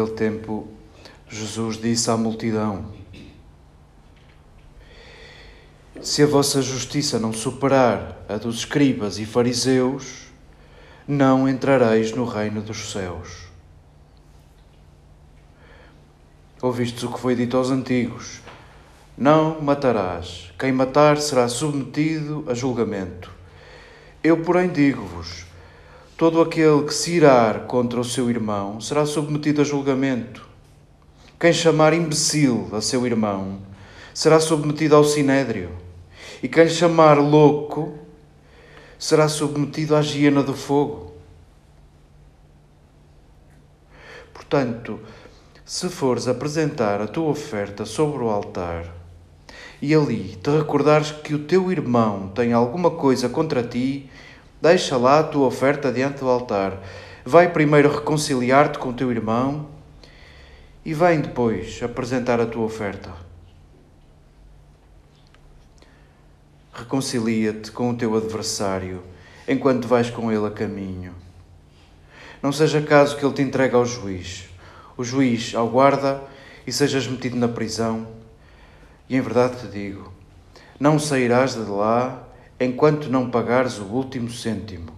Naquele tempo, Jesus disse à multidão: Se a vossa justiça não superar a dos escribas e fariseus, não entrareis no reino dos céus. Ouvistes o que foi dito aos antigos: Não matarás. Quem matar será submetido a julgamento. Eu, porém, digo-vos: todo aquele que se irar contra o seu irmão será submetido a julgamento. Quem chamar imbecil a seu irmão será submetido ao sinédrio. E quem chamar louco será submetido à hiena do fogo. Portanto, se fores apresentar a tua oferta sobre o altar e ali te recordares que o teu irmão tem alguma coisa contra ti, deixa lá a tua oferta diante do altar. Vai primeiro reconciliar-te com o teu irmão e vem depois apresentar a tua oferta. Reconcilia-te com o teu adversário enquanto vais com ele a caminho. Não seja caso que ele te entregue ao juiz o juiz ao guarda e sejas metido na prisão. E em verdade te digo: não sairás de lá enquanto não pagares o último cêntimo.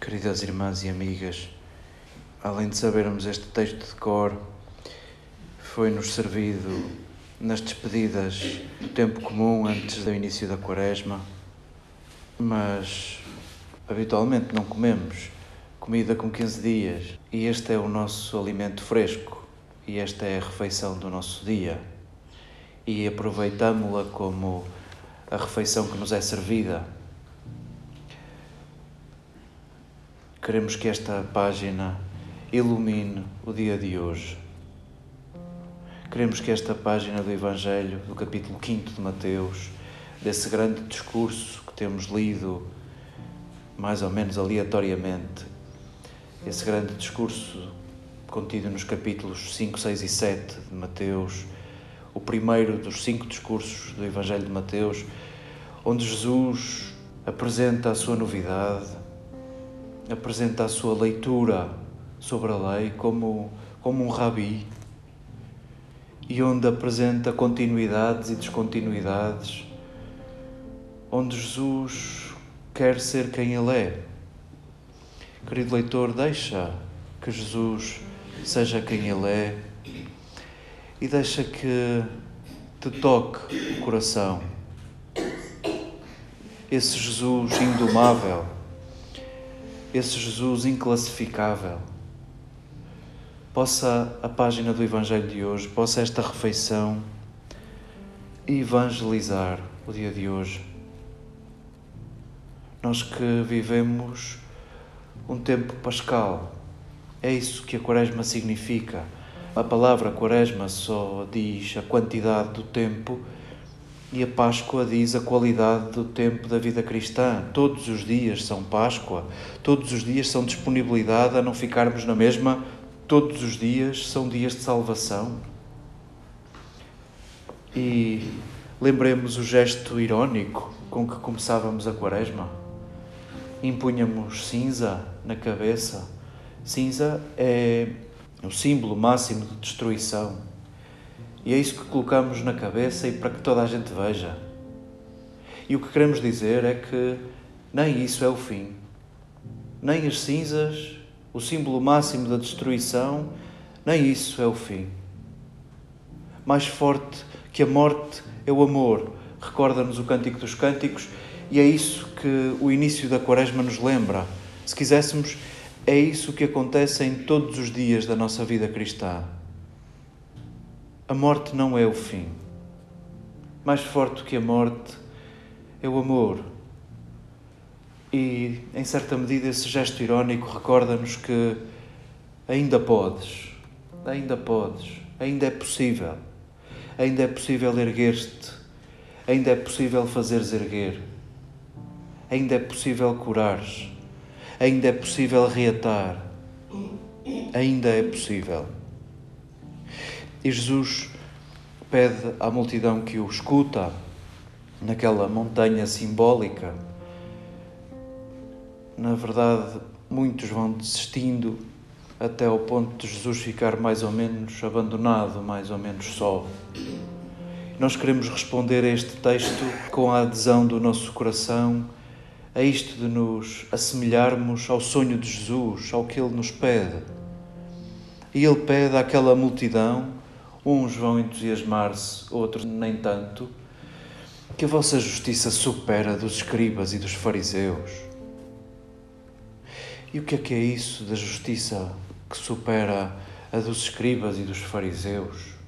Queridas irmãs e amigas, além de sabermos este texto de cor, foi-nos servido nas despedidas do tempo comum antes do início da quaresma, mas Habitualmente não comemos comida com 15 dias e este é o nosso alimento fresco e esta é a refeição do nosso dia e aproveitamos-la como a refeição que nos é servida. Queremos que esta página ilumine o dia de hoje. Queremos que esta página do Evangelho, do capítulo 5 de Mateus, desse grande discurso que temos lido mais ou menos aleatoriamente, esse grande discurso contido nos capítulos 5, 6 e 7 de Mateus, o primeiro dos cinco discursos do Evangelho de Mateus, onde Jesus apresenta a sua novidade, apresenta a sua leitura sobre a lei como, como um rabi e onde apresenta continuidades e descontinuidades, onde Jesus quer ser quem Ele é. Querido leitor, deixa que Jesus seja quem Ele é e deixa que te toque o coração. Esse Jesus indomável, esse Jesus inclassificável. Possa a página do Evangelho de hoje, possa esta refeição evangelizar o dia de hoje nós que vivemos um tempo pascal. É isso que a Quaresma significa. A palavra Quaresma só diz a quantidade do tempo e a Páscoa diz a qualidade do tempo da vida cristã. Todos os dias são Páscoa, todos os dias são disponibilidade a não ficarmos na mesma, todos os dias são dias de salvação. E lembremos o gesto irónico com que começávamos a Quaresma impunhamos cinza na cabeça. Cinza é o símbolo máximo de destruição. E é isso que colocamos na cabeça e para que toda a gente veja. E o que queremos dizer é que nem isso é o fim. Nem as cinzas, o símbolo máximo da destruição, nem isso é o fim. Mais forte que a morte é o amor. Recorda-nos o Cântico dos Cânticos e é isso que o início da Quaresma nos lembra. Se quiséssemos, é isso que acontece em todos os dias da nossa vida cristã. A morte não é o fim. Mais forte que a morte é o amor. E, em certa medida, esse gesto irónico recorda-nos que ainda podes, ainda podes, ainda é possível, ainda é possível erguer-te, ainda é possível fazeres erguer ainda é possível curar, ainda é possível reatar, ainda é possível. E Jesus pede à multidão que o escuta naquela montanha simbólica na verdade, muitos vão desistindo até ao ponto de Jesus ficar mais ou menos abandonado, mais ou menos só. Nós queremos responder a este texto com a adesão do nosso coração a isto de nos assemelharmos ao sonho de Jesus, ao que Ele nos pede. E Ele pede àquela multidão, uns vão entusiasmar-se, outros nem tanto, que a vossa justiça supera dos escribas e dos fariseus. E o que é que é isso da justiça que supera a dos escribas e dos fariseus?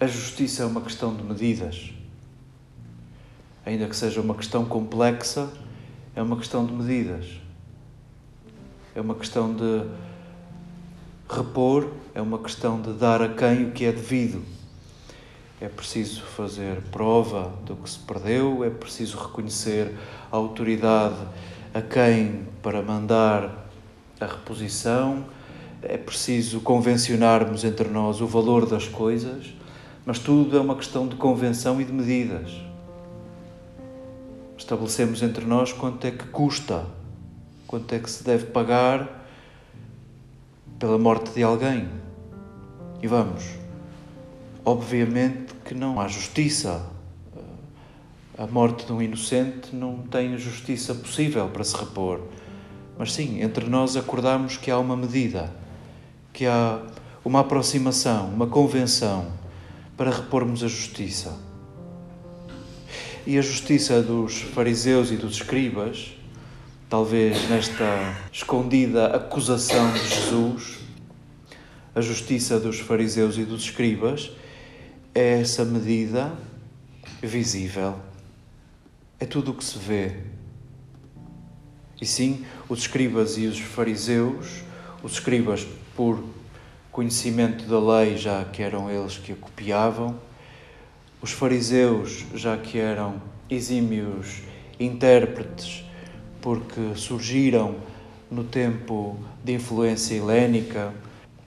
A justiça é uma questão de medidas. Ainda que seja uma questão complexa, é uma questão de medidas. É uma questão de repor, é uma questão de dar a quem o que é devido. É preciso fazer prova do que se perdeu, é preciso reconhecer a autoridade a quem para mandar a reposição, é preciso convencionarmos entre nós o valor das coisas mas tudo é uma questão de convenção e de medidas. Estabelecemos entre nós quanto é que custa, quanto é que se deve pagar pela morte de alguém. E vamos. Obviamente que não há justiça. A morte de um inocente não tem justiça possível para se repor. Mas sim, entre nós acordamos que há uma medida, que há uma aproximação, uma convenção para repormos a justiça. E a justiça dos fariseus e dos escribas, talvez nesta escondida acusação de Jesus, a justiça dos fariseus e dos escribas é essa medida visível. É tudo o que se vê. E sim, os escribas e os fariseus, os escribas por conhecimento da lei, já que eram eles que a copiavam, os fariseus, já que eram exímios intérpretes, porque surgiram no tempo de influência helénica,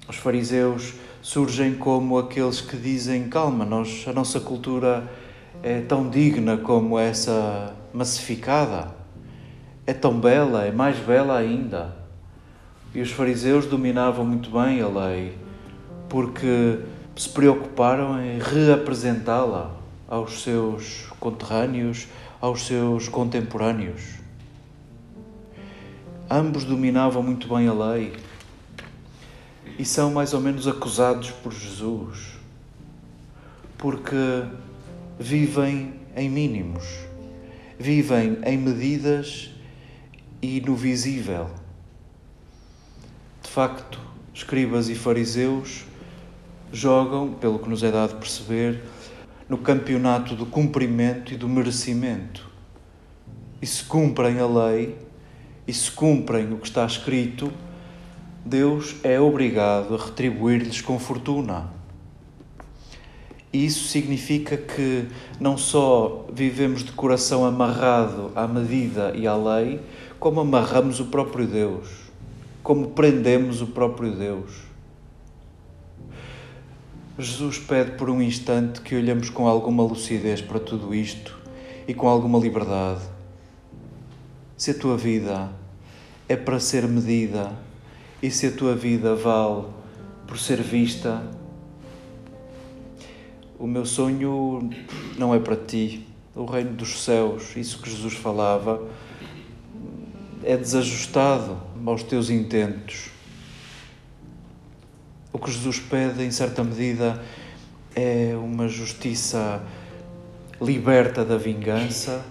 os fariseus surgem como aqueles que dizem: calma, nós, a nossa cultura é tão digna como essa massificada, é tão bela, é mais bela ainda. E os fariseus dominavam muito bem a lei, porque se preocuparam em reapresentá-la aos seus conterrâneos, aos seus contemporâneos. Ambos dominavam muito bem a lei e são mais ou menos acusados por Jesus, porque vivem em mínimos, vivem em medidas e no visível. De facto, escribas e fariseus jogam, pelo que nos é dado perceber, no campeonato do cumprimento e do merecimento. E se cumprem a lei, e se cumprem o que está escrito, Deus é obrigado a retribuir-lhes com fortuna. E isso significa que não só vivemos de coração amarrado à medida e à lei, como amarramos o próprio Deus, como prendemos o próprio Deus. Jesus pede por um instante que olhemos com alguma lucidez para tudo isto e com alguma liberdade. Se a tua vida é para ser medida e se a tua vida vale por ser vista, o meu sonho não é para ti. O reino dos céus, isso que Jesus falava, é desajustado aos teus intentos. O que Jesus pede, em certa medida, é uma justiça liberta da vingança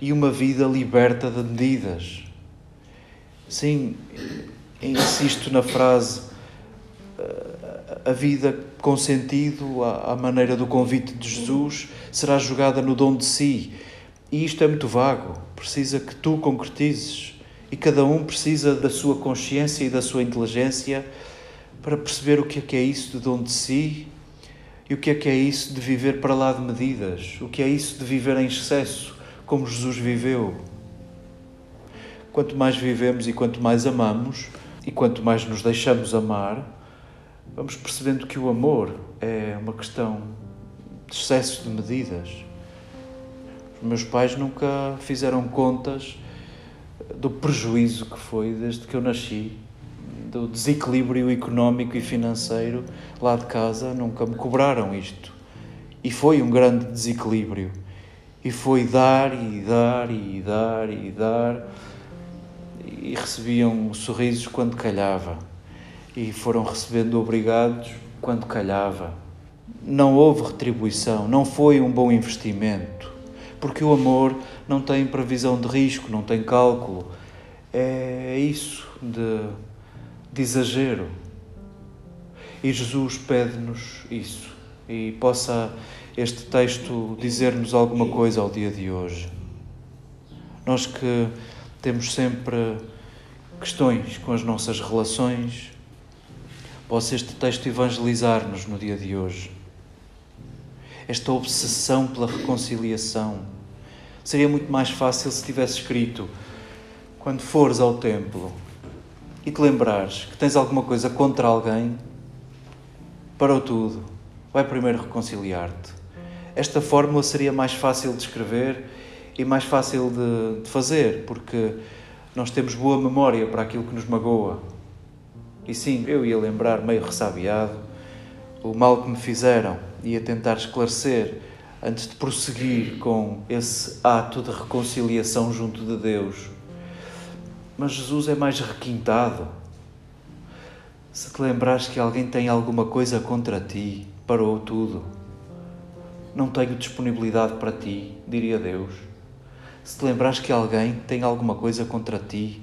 e uma vida liberta de medidas. Sim, insisto na frase, a vida com sentido, à maneira do convite de Jesus, será jogada no dom de si. E isto é muito vago, precisa que tu concretizes. E cada um precisa da sua consciência e da sua inteligência para perceber o que é que é isso de dom de si e o que é que é isso de viver para lá de medidas, o que é isso de viver em excesso, como Jesus viveu. Quanto mais vivemos e quanto mais amamos, e quanto mais nos deixamos amar, vamos percebendo que o amor é uma questão de excesso de medidas. Meus pais nunca fizeram contas do prejuízo que foi desde que eu nasci, do desequilíbrio económico e financeiro lá de casa, nunca me cobraram isto. E foi um grande desequilíbrio. E foi dar e dar e dar e dar. E recebiam sorrisos quando calhava. E foram recebendo obrigados quando calhava. Não houve retribuição, não foi um bom investimento. Porque o amor não tem previsão de risco, não tem cálculo. É isso de, de exagero. E Jesus pede-nos isso e possa este texto dizer-nos alguma coisa ao dia de hoje. Nós que temos sempre questões com as nossas relações, possa este texto evangelizar-nos no dia de hoje. Esta obsessão pela reconciliação. Seria muito mais fácil se tivesse escrito: quando fores ao templo e te lembrares que tens alguma coisa contra alguém, parou tudo vai primeiro reconciliar-te. Esta fórmula seria mais fácil de escrever e mais fácil de, de, fazer, porque nós temos boa memória para aquilo que nos magoa. E sim, eu ia lembrar, meio ressabiado, o mal que me fizeram, ia tentar esclarecer antes de prosseguir com esse ato de reconciliação junto de Deus. Mas Jesus é mais requintado. Se te lembrares que alguém tem alguma coisa contra ti, parou tudo. Não tenho disponibilidade para ti, diria Deus. Se te lembrares que alguém tem alguma coisa contra ti,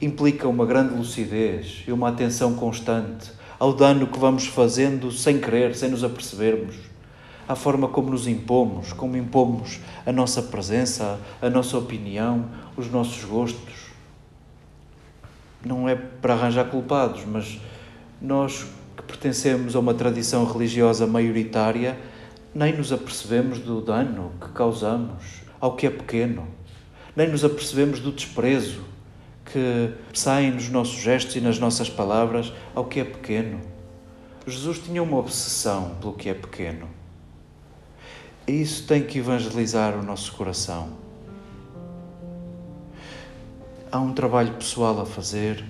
implica uma grande lucidez e uma atenção constante ao dano que vamos fazendo sem querer, sem nos apercebermos, à forma como nos impomos, como impomos a nossa presença, a nossa opinião, os nossos gostos. Não é para arranjar culpados, mas nós que pertencemos a uma tradição religiosa maioritária, nem nos apercebemos do dano que causamos ao que é pequeno, nem nos apercebemos do desprezo que sai nos nossos gestos e nas nossas palavras ao que é pequeno. Jesus tinha uma obsessão pelo que é pequeno. E isso tem que evangelizar o nosso coração. Há um trabalho pessoal a fazer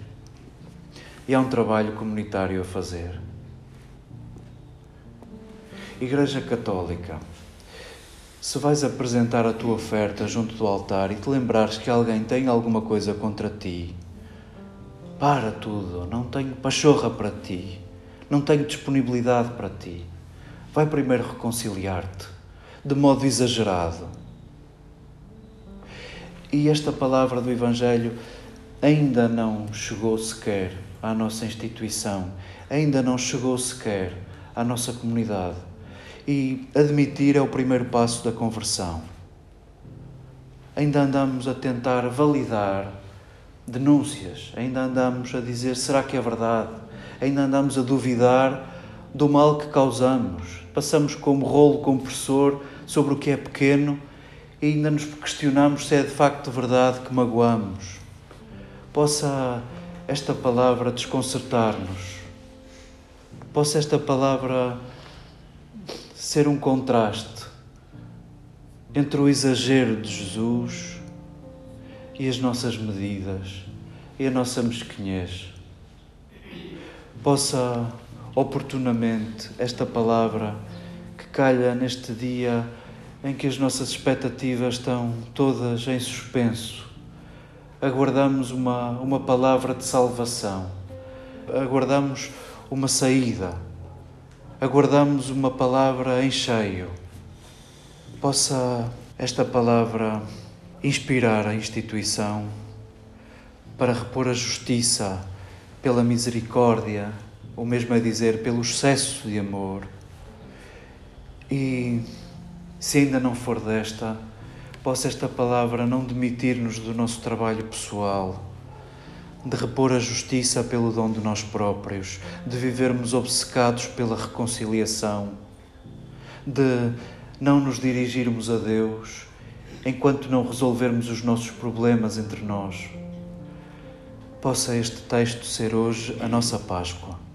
e há um trabalho comunitário a fazer. Igreja Católica, se vais apresentar a tua oferta junto do altar e te lembrares que alguém tem alguma coisa contra ti, para tudo, não tenho pachorra para ti, não tenho disponibilidade para ti. Vai primeiro reconciliar-te, de modo exagerado. E esta palavra do Evangelho ainda não chegou sequer à nossa instituição, ainda não chegou sequer à nossa comunidade. E admitir é o primeiro passo da conversão. Ainda andamos a tentar validar denúncias, ainda andamos a dizer será que é verdade, ainda andamos a duvidar do mal que causamos. Passamos como rolo compressor sobre o que é pequeno e ainda nos questionamos se é de facto verdade que magoamos. Possa esta palavra desconcertar-nos. Possa esta palavra ser um contraste entre o exagero de Jesus e as nossas medidas e a nossa mesquinhez. Possa oportunamente esta palavra que calha neste dia em que as nossas expectativas estão todas em suspenso aguardamos uma, uma palavra de salvação, aguardamos uma saída, aguardamos uma palavra em cheio. Possa esta palavra inspirar a instituição para repor a justiça pela misericórdia, ou mesmo a dizer pelo excesso de amor. E se ainda não for desta, possa esta palavra não demitir-nos do nosso trabalho pessoal, de repor a justiça pelo dom de nós próprios, de vivermos obcecados pela reconciliação, de não nos dirigirmos a Deus enquanto não resolvermos os nossos problemas entre nós. Possa este texto ser hoje a nossa Páscoa.